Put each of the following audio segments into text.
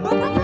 Oh.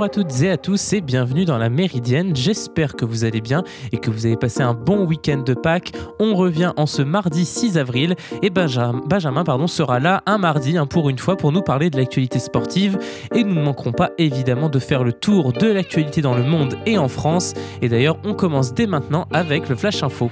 Bonjour à toutes et à tous et bienvenue dans la Méridienne. J'espère que vous allez bien et que vous avez passé un bon week-end de Pâques. On revient en ce mardi 6 avril et Benjamin, pardon, sera là un mardi hein, pour une fois pour nous parler de l'actualité sportive et nous ne manquerons pas évidemment de faire le tour de l'actualité dans le monde et en France. Et d'ailleurs on commence dès maintenant avec le Flash Info.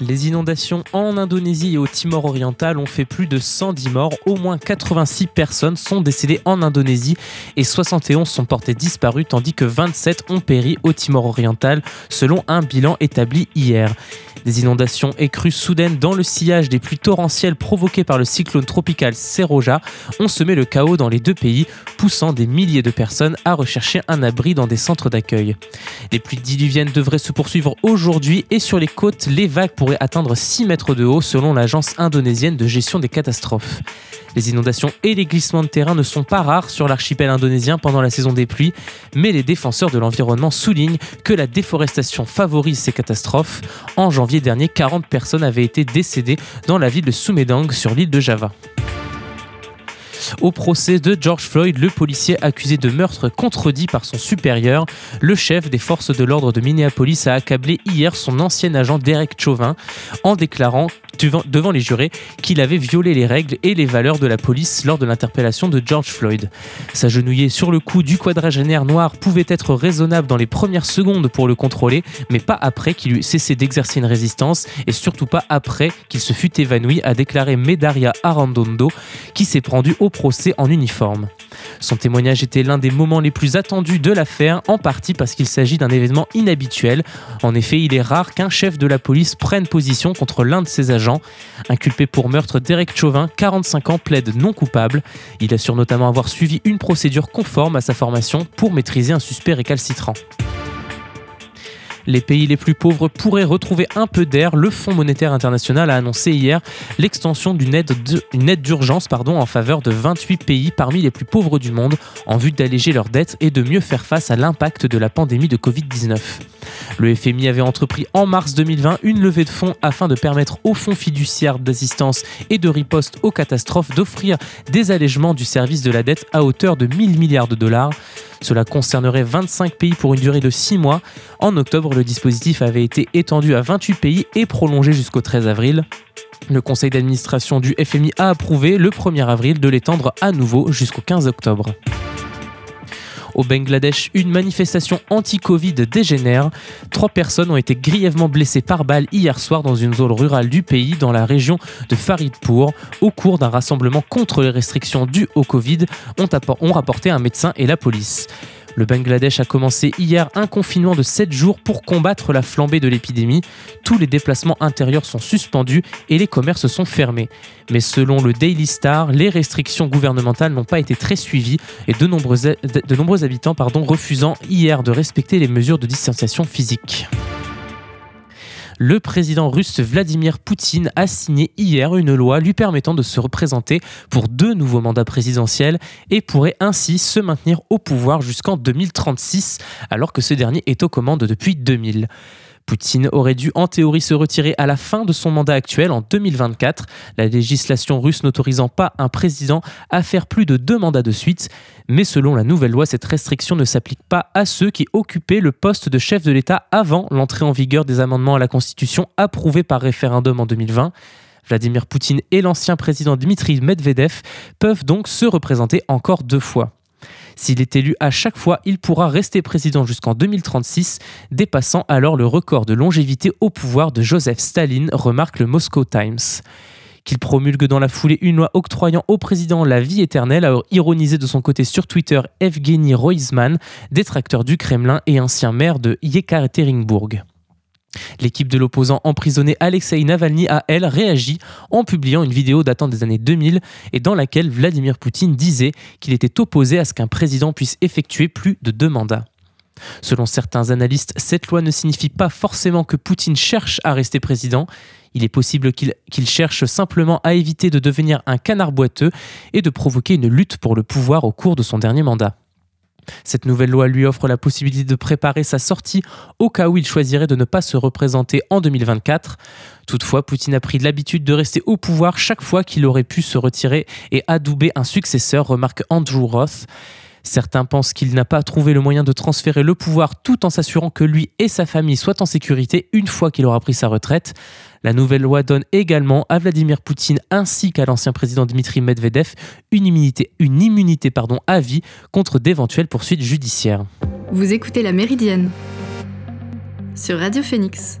Les inondations en Indonésie et au Timor oriental ont fait plus de 110 morts. Au moins 86 personnes sont décédées en Indonésie et 71 sont portées disparues tandis que 27 ont péri au Timor oriental selon un bilan établi hier. Des inondations et crues soudaines dans le sillage des pluies torrentielles provoquées par le cyclone tropical Seroja ont semé le chaos dans les deux pays, poussant des milliers de personnes à rechercher un abri dans des centres d'accueil. Les pluies diluviennes devraient se poursuivre aujourd'hui et sur les côtes, les vagues atteindre 6 mètres de haut selon l'agence indonésienne de gestion des catastrophes. Les inondations et les glissements de terrain ne sont pas rares sur l'archipel indonésien pendant la saison des pluies, mais les défenseurs de l'environnement soulignent que la déforestation favorise ces catastrophes. En janvier dernier, 40 personnes avaient été décédées dans la ville de Sumedang sur l'île de Java. Au procès de George Floyd, le policier accusé de meurtre contredit par son supérieur, le chef des forces de l'ordre de Minneapolis a accablé hier son ancien agent Derek Chauvin en déclarant devant les jurés qu'il avait violé les règles et les valeurs de la police lors de l'interpellation de George Floyd. S'agenouiller sur le cou du quadragénaire noir pouvait être raisonnable dans les premières secondes pour le contrôler, mais pas après qu'il eut cessé d'exercer une résistance et surtout pas après qu'il se fût évanoui, a déclaré Medaria Arandondo, qui s'est rendu au procès en uniforme. Son témoignage était l'un des moments les plus attendus de l'affaire, en partie parce qu'il s'agit d'un événement inhabituel. En effet, il est rare qu'un chef de la police prenne position contre l'un de ses agents. Inculpé pour meurtre, Derek Chauvin, 45 ans, plaide non coupable. Il assure notamment avoir suivi une procédure conforme à sa formation pour maîtriser un suspect récalcitrant. Les pays les plus pauvres pourraient retrouver un peu d'air. Le Fonds monétaire international a annoncé hier l'extension d'une aide d'urgence en faveur de 28 pays parmi les plus pauvres du monde en vue d'alléger leurs dettes et de mieux faire face à l'impact de la pandémie de Covid-19. Le FMI avait entrepris en mars 2020 une levée de fonds afin de permettre aux fonds fiduciaires d'assistance et de riposte aux catastrophes d'offrir des allègements du service de la dette à hauteur de 1000 milliards de dollars. Cela concernerait 25 pays pour une durée de 6 mois. En octobre, le dispositif avait été étendu à 28 pays et prolongé jusqu'au 13 avril. Le conseil d'administration du FMI a approuvé le 1er avril de l'étendre à nouveau jusqu'au 15 octobre. Au Bangladesh, une manifestation anti-Covid dégénère. Trois personnes ont été grièvement blessées par balle hier soir dans une zone rurale du pays, dans la région de Faridpur, au cours d'un rassemblement contre les restrictions dues au Covid, ont, rapporté un médecin et la police. Le Bangladesh a commencé hier un confinement de 7 jours pour combattre la flambée de l'épidémie. Tous les déplacements intérieurs sont suspendus et les commerces sont fermés. Mais selon le Daily Star, les restrictions gouvernementales n'ont pas été très suivies et de nombreux, habitants pardon, refusant hier de respecter les mesures de distanciation physique le président russe Vladimir Poutine a signé hier une loi lui permettant de se représenter pour deux nouveaux mandats présidentiels et pourrait ainsi se maintenir au pouvoir jusqu'en 2036 alors que ce dernier est aux commandes depuis 2000. Poutine aurait dû en théorie se retirer à la fin de son mandat actuel en 2024, la législation russe n'autorisant pas un président à faire plus de deux mandats de suite. Mais selon la nouvelle loi, cette restriction ne s'applique pas à ceux qui occupaient le poste de chef de l'État avant l'entrée en vigueur des amendements à la Constitution approuvés par référendum en 2020. Vladimir Poutine et l'ancien président Dmitri Medvedev peuvent donc se représenter encore deux fois. S'il est élu à chaque fois, il pourra rester président jusqu'en 2036, dépassant alors le record de longévité au pouvoir de Joseph Staline, remarque le Moscow Times qu'il promulgue dans la foulée une loi octroyant au président la vie éternelle, a ironisé de son côté sur Twitter Evgeny Roizman, détracteur du Kremlin et ancien maire de Yekaterinbourg. L'équipe de l'opposant emprisonné Alexei Navalny a, elle, réagi en publiant une vidéo datant des années 2000 et dans laquelle Vladimir Poutine disait qu'il était opposé à ce qu'un président puisse effectuer plus de deux mandats. Selon certains analystes, cette loi ne signifie pas forcément que Poutine cherche à rester président. Il est possible qu'il cherche simplement à éviter de devenir un canard boiteux et de provoquer une lutte pour le pouvoir au cours de son dernier mandat. Cette nouvelle loi lui offre la possibilité de préparer sa sortie au cas où il choisirait de ne pas se représenter en 2024. Toutefois, Poutine a pris l'habitude de rester au pouvoir chaque fois qu'il aurait pu se retirer et adouber un successeur, remarque Andrew Roth. Certains pensent qu'il n'a pas trouvé le moyen de transférer le pouvoir tout en s'assurant que lui et sa famille soient en sécurité une fois qu'il aura pris sa retraite. La nouvelle loi donne également à Vladimir Poutine ainsi qu'à l'ancien président Dmitri Medvedev une immunité, pardon, à vie contre d'éventuelles poursuites judiciaires. Vous écoutez La Méridienne sur Radio Phoenix.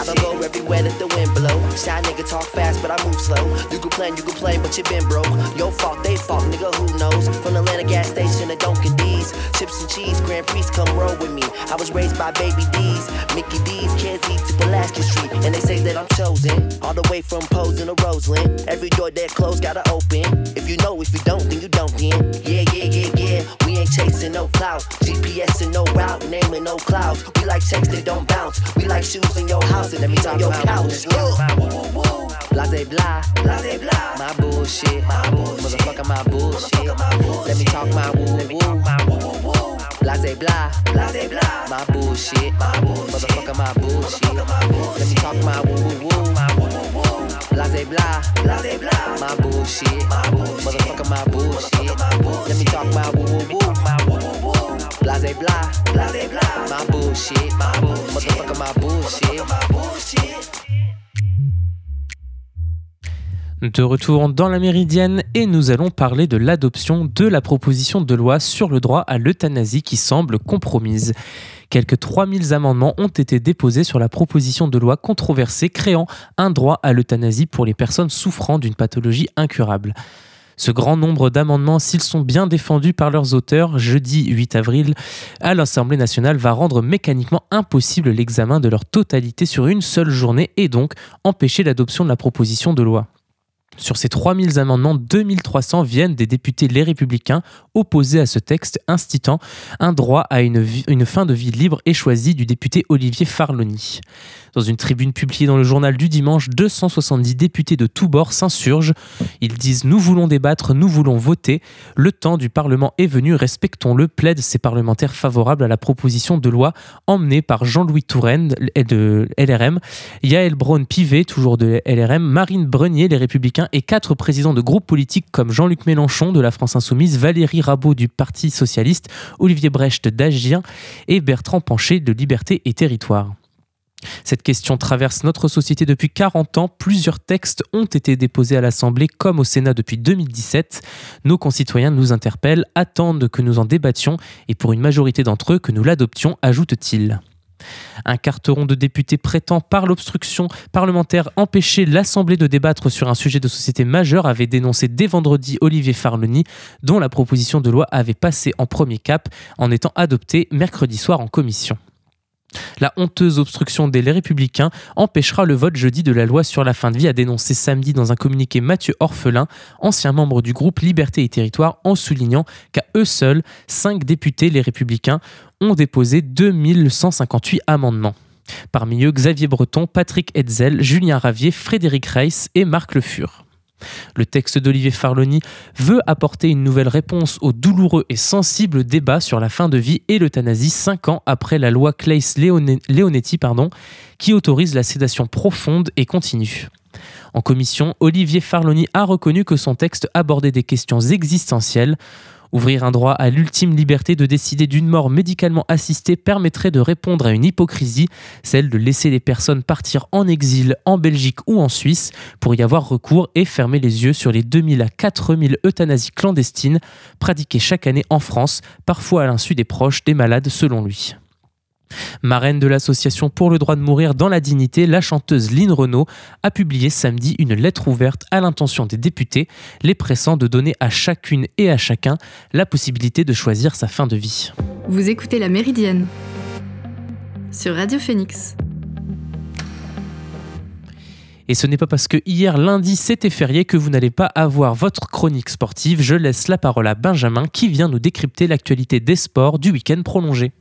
I don't go everywhere that the wind blow. Shy nigga talk fast, but I move slow. You can plan, you can play, but you been broke. Your fault, they fault, nigga, who knows? From Atlanta gas station to Dunkin' D's. Chips and cheese, Grand Prix, come roll with me. I was raised by Baby D's, Mickey D's, eat to Pulaski Street. And they say that I'm chosen, all the way from Posing to Roseland. Every door that closed gotta open. Clout. GPS and no route, naming no clouds. We like checks that don't bounce. We like shoes in your house and every time your couch. Blase blah, blase blah. My bullshit, my bullshit. Motherfucker, my bullshit. Let me talk my woo woo. Blase blah, blase blah. My bullshit, my bullshit. Motherfucker, my bullshit. Let me talk my woo woo. Blase blah, blase blah. My bullshit, my bullshit. Motherfucker, my bullshit. Let me talk my woo woo. De retour dans la méridienne et nous allons parler de l'adoption de la proposition de loi sur le droit à l'euthanasie qui semble compromise. Quelques 3000 amendements ont été déposés sur la proposition de loi controversée créant un droit à l'euthanasie pour les personnes souffrant d'une pathologie incurable. Ce grand nombre d'amendements, s'ils sont bien défendus par leurs auteurs, jeudi 8 avril, à l'Assemblée nationale, va rendre mécaniquement impossible l'examen de leur totalité sur une seule journée et donc empêcher l'adoption de la proposition de loi. Sur ces 3000 amendements, 2300 viennent des députés Les Républicains opposés à ce texte instituant un droit à une, fin de vie libre et choisie du député Olivier Farloni. Dans une tribune publiée dans le journal du dimanche, 270 députés de tous bords s'insurgent. Ils disent Nous voulons débattre, nous voulons voter. Le temps du Parlement est venu, respectons-le, plaident ces parlementaires favorables à la proposition de loi emmenée par Jean-Louis Touraine de LRM, Yael Braun-Pivet, toujours de LRM, Marine Brenier, les Républicains, et quatre présidents de groupes politiques comme Jean-Luc Mélenchon de la France Insoumise, Valérie Rabault du Parti Socialiste, Olivier Brecht d'Agir et Bertrand Pancher de Liberté et Territoire. Cette question traverse notre société depuis 40 ans. Plusieurs textes ont été déposés à l'Assemblée comme au Sénat depuis 2017. Nos concitoyens nous interpellent, attendent que nous en débattions et pour une majorité d'entre eux que nous l'adoptions, ajoute-t-il. Un carteron de députés prétend par l'obstruction parlementaire empêcher l'Assemblée de débattre sur un sujet de société majeur avait dénoncé dès vendredi Olivier Farleni, dont la proposition de loi avait passé en premier cap en étant adoptée mercredi soir en commission. La honteuse obstruction des Républicains empêchera le vote jeudi de la loi sur la fin de vie, a dénoncé samedi dans un communiqué Mathieu Orphelin, ancien membre du groupe Liberté et Territoire, en soulignant qu'à eux seuls, cinq députés, les Républicains, ont déposé 2158 amendements. Parmi eux, Xavier Breton, Patrick Hetzel, Julien Ravier, Frédéric Reiss et Marc Le Fur. Le texte d'Olivier Farloni veut apporter une nouvelle réponse au douloureux et sensible débat sur la fin de vie et l'euthanasie cinq ans après la loi Claes-Leonetti qui autorise la sédation profonde et continue. En commission, Olivier Farloni a reconnu que son texte abordait des questions existentielles. Ouvrir un droit à l'ultime liberté de décider d'une mort médicalement assistée permettrait de répondre à une hypocrisie, celle de laisser les personnes partir en exil en Belgique ou en Suisse pour y avoir recours et fermer les yeux sur les 2000 à 4000 euthanasies clandestines pratiquées chaque année en France, parfois à l'insu des proches des malades selon lui. Marraine de l'association pour le droit de mourir dans la dignité, la chanteuse Lynn Renault a publié samedi une lettre ouverte à l'intention des députés, les pressant de donner à chacune et à chacun la possibilité de choisir sa fin de vie. Vous écoutez La Méridienne sur Radio Phoenix. Et ce n'est pas parce que hier lundi c'était férié que vous n'allez pas avoir votre chronique sportive. Je laisse la parole à Benjamin qui vient nous décrypter l'actualité des sports du week-end prolongé.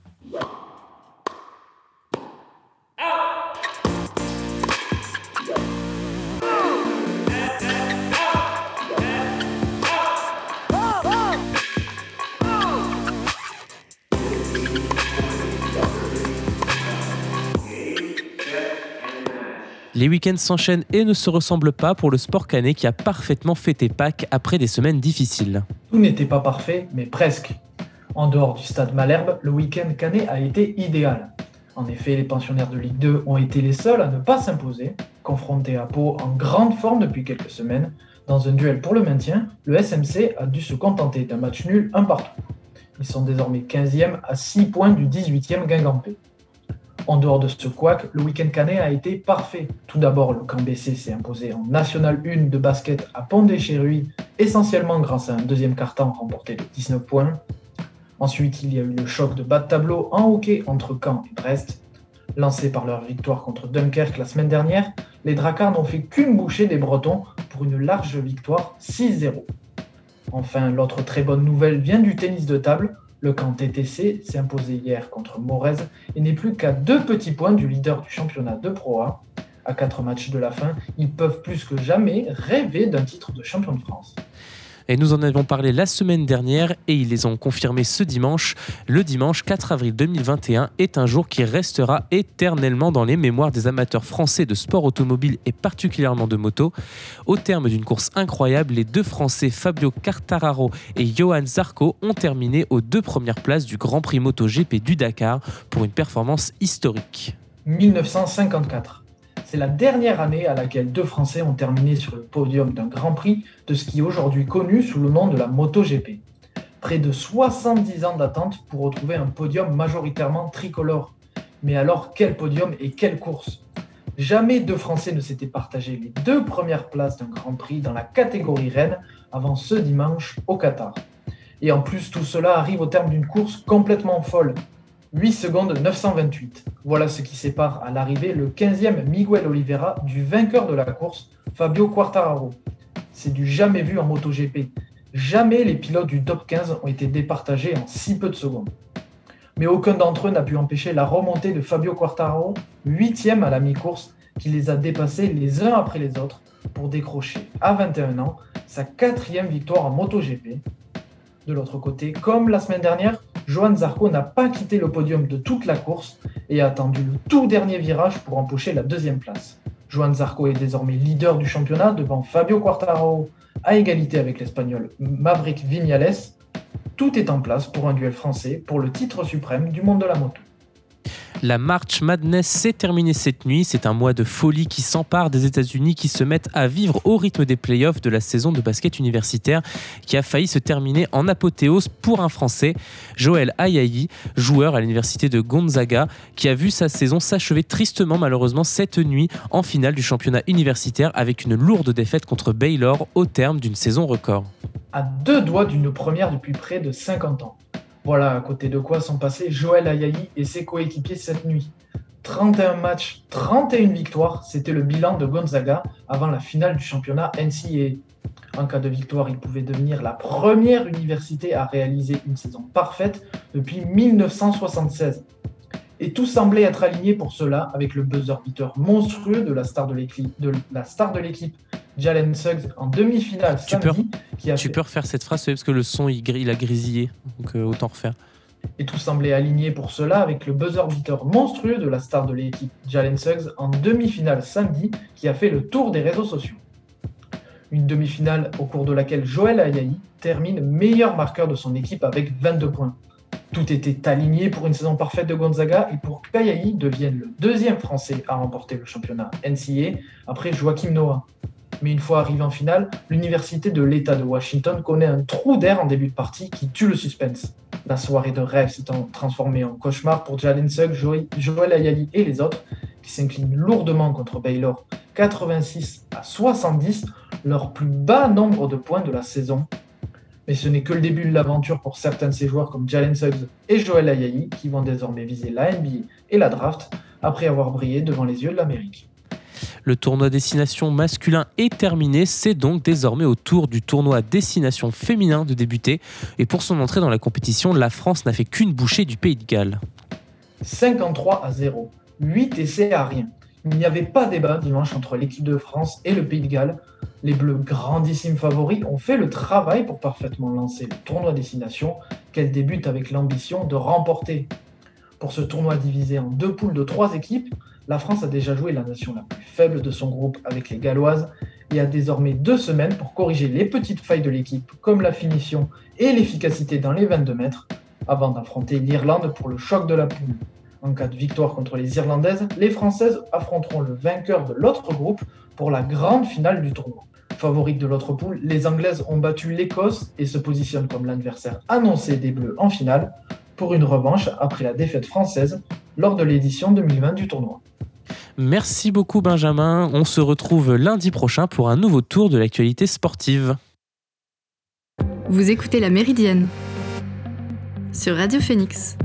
Les week-ends s'enchaînent et ne se ressemblent pas pour le sport canet qui a parfaitement fêté Pâques après des semaines difficiles. Tout n'était pas parfait, mais presque. En dehors du stade Malherbe, le week-end canet a été idéal. En effet, les pensionnaires de Ligue 2 ont été les seuls à ne pas s'imposer. Confrontés à Pau en grande forme depuis quelques semaines, dans un duel pour le maintien, le SMC a dû se contenter d'un match nul un partout. Ils sont désormais 15e à 6 points du 18e Guingampé. En dehors de ce couac, le week-end canet a été parfait. Tout d'abord, le camp BC s'est imposé en National 1 de basket à Pont-des-Chéruy, essentiellement grâce à un deuxième carton remporté de 19 points. Ensuite, il y a eu le choc de bas de tableau en hockey entre Caen et Brest. Lancés par leur victoire contre Dunkerque la semaine dernière, les Dracards n'ont fait qu'une bouchée des Bretons pour une large victoire 6-0. Enfin, l'autre très bonne nouvelle vient du tennis de table, le camp TTC s'est imposé hier contre Morez et n'est plus qu'à deux petits points du leader du championnat de Pro A. À quatre matchs de la fin, ils peuvent plus que jamais rêver d'un titre de champion de France. Et nous en avions parlé la semaine dernière et ils les ont confirmé ce dimanche. Le dimanche 4 avril 2021 est un jour qui restera éternellement dans les mémoires des amateurs français de sport automobile et particulièrement de moto. Au terme d'une course incroyable, les deux Français Fabio Quartararo et Johan Zarco ont terminé aux deux premières places du Grand Prix MotoGP du Dakar pour une performance historique. 1954. C'est la dernière année à laquelle deux Français ont terminé sur le podium d'un Grand Prix de ce qui est aujourd'hui connu sous le nom de la MotoGP. Près de 70 ans d'attente pour retrouver un podium majoritairement tricolore. Mais alors, quel podium et quelle course? Jamais deux Français ne s'étaient partagés les deux premières places d'un Grand Prix dans la catégorie reine avant ce dimanche au Qatar. Et en plus, tout cela arrive au terme d'une course complètement folle, 8 secondes 928. Voilà ce qui sépare à l'arrivée le 15e Miguel Oliveira du vainqueur de la course, Fabio Quartararo. C'est du jamais vu en MotoGP. Jamais les pilotes du top 15 ont été départagés en si peu de secondes. Mais aucun d'entre eux n'a pu empêcher la remontée de Fabio Quartararo, 8e à la mi-course, qui les a dépassés les uns après les autres pour décrocher à 21 ans sa quatrième victoire en MotoGP. De l'autre côté, comme la semaine dernière, Johan Zarco n'a pas quitté le podium de toute la course et a attendu le tout dernier virage pour empocher la deuxième place. Johan Zarco est désormais leader du championnat devant Fabio Quartararo à égalité avec l'Espagnol Maverick Viñales. Tout est en place pour un duel français pour le titre suprême du monde de la moto. La March Madness s'est terminée cette nuit. C'est un mois de folie qui s'empare des États-Unis qui se mettent à vivre au rythme des playoffs de la saison de basket universitaire qui a failli se terminer en apothéose pour un Français, Joël Ayayi, joueur à l'université de Gonzaga, qui a vu sa saison s'achever tristement malheureusement cette nuit en finale du championnat universitaire avec une lourde défaite contre Baylor au terme d'une saison record. À deux doigts d'une première depuis près de 50 ans. Voilà à côté de quoi sont passés Joël Ayayi et ses coéquipiers cette nuit. 31 matchs, 31 victoires, c'était le bilan de Gonzaga avant la finale du championnat NCAA. En cas de victoire, il pouvait devenir la première université à réaliser une saison parfaite depuis 1976. Et tout semblait être aligné pour cela avec le buzzer beater monstrueux de la star de l'équipe, Jalen Suggs en demi-finale tu Peux, qui a tu peux refaire cette phrase parce que le son il, il a grésillé, donc euh, autant refaire. Et tout semblait aligné pour cela avec le buzzer beater monstrueux de la star de l'équipe, Jalen Suggs, en demi-finale samedi, qui a fait le tour des réseaux sociaux. Une demi-finale au cours de laquelle Joël Ayayi termine meilleur marqueur de son équipe avec 22 points. Tout était aligné pour une saison parfaite de Gonzaga et pour qu'Ayayi devienne le deuxième Français à remporter le championnat NCAA après Joachim Noah. Mais une fois arrivé en finale, l'université de l'État de Washington connaît un trou d'air en début de partie qui tue le suspense. La soirée de rêve s'étant transformée en cauchemar pour Jalen Suggs, Joel Ayali et les autres, qui s'inclinent lourdement contre Baylor 86 à 70, leur plus bas nombre de points de la saison. Mais ce n'est que le début de l'aventure pour certains de ces joueurs comme Jalen Suggs et Joel Ayayi qui vont désormais viser la NBA et la draft après avoir brillé devant les yeux de l'Amérique. Le tournoi destination masculin est terminé, c'est donc désormais au tour du tournoi destination féminin de débuter. Et pour son entrée dans la compétition, la France n'a fait qu'une bouchée du Pays de Galles. 53 à 0, 8 essais à rien. Il n'y avait pas débat dimanche entre l'équipe de France et le Pays de Galles. Les Bleus, grandissimes favoris, ont fait le travail pour parfaitement lancer le tournoi destination qu'elle débute avec l'ambition de remporter. Pour ce tournoi divisé en deux poules de trois équipes, la France a déjà joué la nation la plus faible de son groupe avec les Galloises et a désormais deux semaines pour corriger les petites failles de l'équipe, comme la finition et l'efficacité dans les 22 mètres, avant d'affronter l'Irlande pour le choc de la poule. En cas de victoire contre les Irlandaises, les Françaises affronteront le vainqueur de l'autre groupe pour la grande finale du tournoi. Favorite de l'autre poule, les Anglaises ont battu l'Écosse et se positionnent comme l'adversaire annoncé des Bleus en finale pour une revanche après la défaite française lors de l'édition 2020 du tournoi. Merci beaucoup Benjamin. On se retrouve lundi prochain pour un nouveau tour de l'actualité sportive. Vous écoutez La Méridienne sur Radio Phoenix.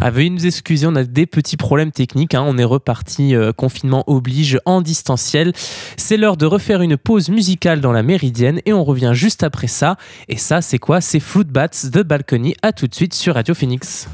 Ah, veuillez nous excuser, on a des petits problèmes techniques. Hein. On est reparti, euh, confinement oblige, en distanciel. C'est l'heure de refaire une pause musicale dans la Méridienne et on revient juste après ça. Et ça, c'est quoi? C'est Fruit Bats de Balcony. À tout de suite sur Radio Phoenix.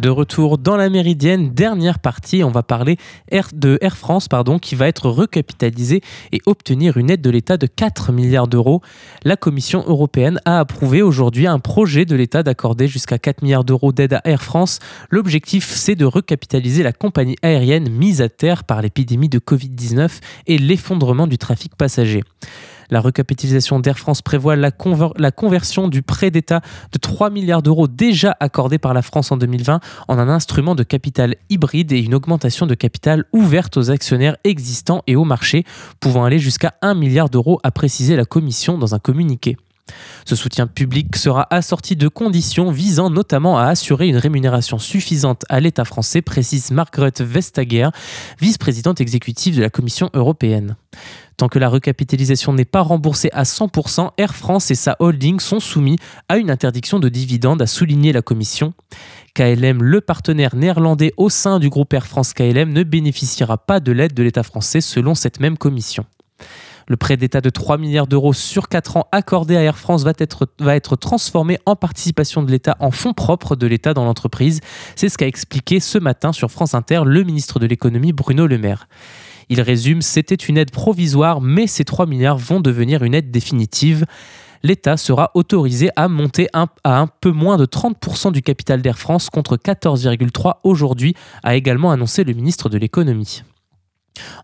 De retour dans la méridienne, dernière partie, on va parler de Air France pardon, qui va être recapitalisée et obtenir une aide de l'État de 4 milliards d'euros. La Commission européenne a approuvé aujourd'hui un projet de l'État d'accorder jusqu'à 4 milliards d'euros d'aide à Air France. L'objectif, c'est de recapitaliser la compagnie aérienne mise à terre par l'épidémie de Covid-19 et l'effondrement du trafic passager. La recapitalisation d'Air France prévoit la, conversion du prêt d'État de 3 milliards d'euros déjà accordé par la France en 2020 en un instrument de capital hybride et une augmentation de capital ouverte aux actionnaires existants et au marché, pouvant aller jusqu'à 1 milliard d'euros, a précisé la Commission dans un communiqué. Ce soutien public sera assorti de conditions visant notamment à assurer une rémunération suffisante à l'État français, précise Margaret Vestager, vice-présidente exécutive de la Commission européenne. Tant que la recapitalisation n'est pas remboursée à 100%, Air France et sa holding sont soumis à une interdiction de dividendes, a souligné la Commission. KLM, le partenaire néerlandais au sein du groupe Air France KLM, ne bénéficiera pas de l'aide de l'État français selon cette même commission. Le prêt d'État de 3 milliards d'euros sur 4 ans accordé à Air France va être, va être transformé en participation de l'État, en fonds propres de l'État dans l'entreprise. C'est ce qu'a expliqué ce matin sur France Inter le ministre de l'économie Bruno Le Maire. Il résume, c'était une aide provisoire, mais ces 3 milliards vont devenir une aide définitive l'État sera autorisé à monter à un peu moins de 30% du capital d'Air France contre 14,3% aujourd'hui, a également annoncé le ministre de l'économie.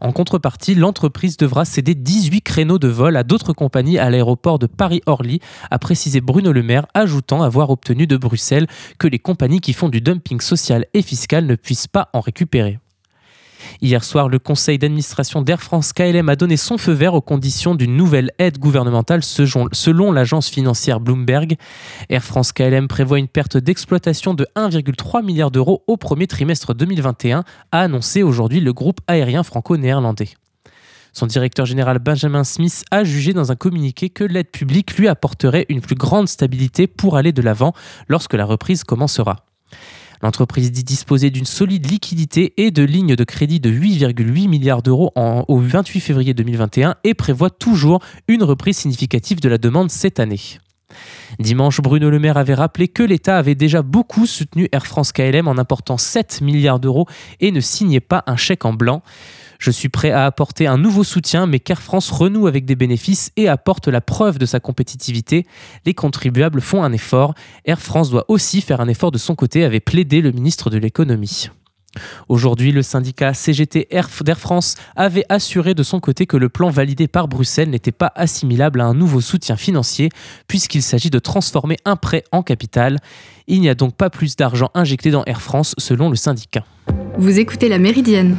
En contrepartie, l'entreprise devra céder 18 créneaux de vol à d'autres compagnies à l'aéroport de Paris-Orly, a précisé Bruno Le Maire, ajoutant avoir obtenu de Bruxelles que les compagnies qui font du dumping social et fiscal ne puissent pas en récupérer. Hier soir, le conseil d'administration d'Air France KLM a donné son feu vert aux conditions d'une nouvelle aide gouvernementale selon l'agence financière Bloomberg. Air France KLM prévoit une perte d'exploitation de 1,3 milliard d'euros au premier trimestre 2021, a annoncé aujourd'hui le groupe aérien franco-néerlandais. Son directeur général Benjamin Smith a jugé dans un communiqué que l'aide publique lui apporterait une plus grande stabilité pour aller de l'avant lorsque la reprise commencera. L'entreprise dit disposer d'une solide liquidité et de lignes de crédit de 8,8 milliards d'euros au 28 février 2021 et prévoit toujours une reprise significative de la demande cette année. Dimanche, Bruno Le Maire avait rappelé que l'État avait déjà beaucoup soutenu Air France KLM en apportant 7 milliards d'euros et ne signait pas un chèque en blanc. Je suis prêt à apporter un nouveau soutien, mais qu'Air France renoue avec des bénéfices et apporte la preuve de sa compétitivité. Les contribuables font un effort. Air France doit aussi faire un effort de son côté, avait plaidé le ministre de l'économie. Aujourd'hui, le syndicat CGT d'Air France avait assuré de son côté que le plan validé par Bruxelles n'était pas assimilable à un nouveau soutien financier, puisqu'il s'agit de transformer un prêt en capital. Il n'y a donc pas plus d'argent injecté dans Air France, selon le syndicat. Vous écoutez la Méridienne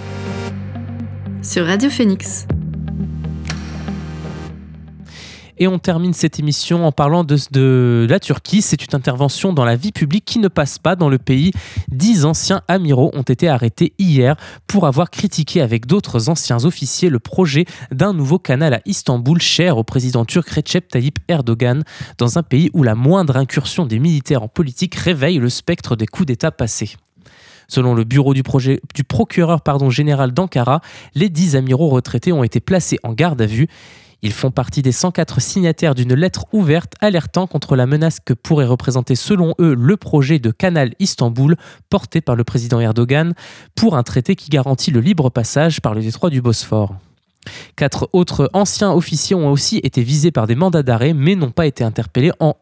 sur Radio Phoenix. Et on termine cette émission en parlant de, la Turquie. C'est une intervention dans la vie publique qui ne passe pas dans le pays. Dix anciens amiraux ont été arrêtés hier pour avoir critiqué avec d'autres anciens officiers le projet d'un nouveau canal à Istanbul, cher au président turc Recep Tayyip Erdogan, dans un pays où la moindre incursion des militaires en politique réveille le spectre des coups d'État passés. Selon le bureau du, procureur général d'Ankara, les 10 amiraux retraités ont été placés en garde à vue. Ils font partie des 104 signataires d'une lettre ouverte alertant contre la menace que pourrait représenter selon eux le projet de canal Istanbul porté par le président Erdogan pour un traité qui garantit le libre passage par le détroit du Bosphore. Quatre autres anciens officiers ont aussi été visés par des mandats d'arrêt mais n'ont pas été interpellés, en,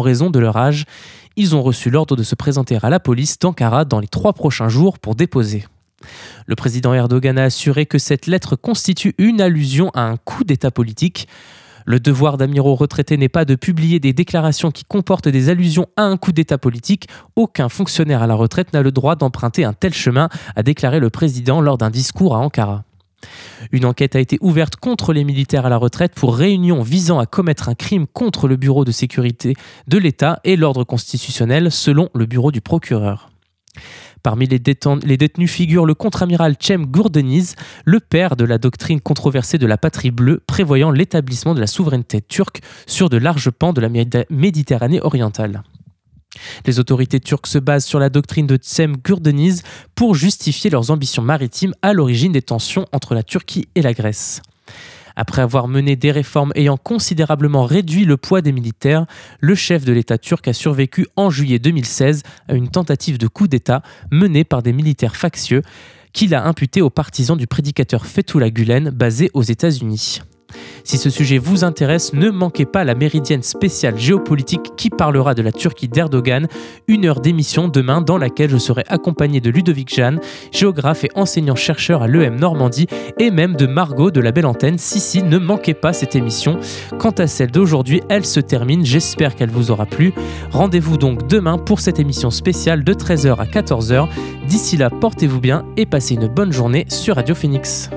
raison de leur âge. Ils ont reçu l'ordre de se présenter à la police d'Ankara dans les trois prochains jours pour déposer. Le président Erdogan a assuré que cette lettre constitue une allusion à un coup d'État politique. Le devoir d'amiraux retraités n'est pas de publier des déclarations qui comportent des allusions à un coup d'État politique. Aucun fonctionnaire à la retraite n'a le droit d'emprunter un tel chemin, a déclaré le président lors d'un discours à Ankara. Une enquête a été ouverte contre les militaires à la retraite pour réunion visant à commettre un crime contre le bureau de sécurité de l'État et l'ordre constitutionnel, selon le bureau du procureur. Parmi les, détenus figure le contre-amiral Cem Gourdeniz, le père de la doctrine controversée de la patrie bleue, prévoyant l'établissement de la souveraineté turque sur de larges pans de la Méditerranée orientale. Les autorités turques se basent sur la doctrine de Tsem Gurdeniz pour justifier leurs ambitions maritimes à l'origine des tensions entre la Turquie et la Grèce. Après avoir mené des réformes ayant considérablement réduit le poids des militaires, le chef de l'État turc a survécu en juillet 2016 à une tentative de coup d'État menée par des militaires factieux qu'il a imputé aux partisans du prédicateur Fethullah Gulen basé aux États-Unis. Si ce sujet vous intéresse, ne manquez pas la méridienne spéciale géopolitique qui parlera de la Turquie d'Erdogan, une heure d'émission demain dans laquelle je serai accompagné de Ludovic Jeanne, géographe et enseignant-chercheur à l'EM Normandie, et même de Margot de la Belle Antenne. Si, si, ne manquez pas cette émission. Quant à celle d'aujourd'hui, elle se termine, j'espère qu'elle vous aura plu. Rendez-vous donc demain pour cette émission spéciale de 13h à 14h. D'ici là, portez-vous bien et passez une bonne journée sur Radio Phoenix.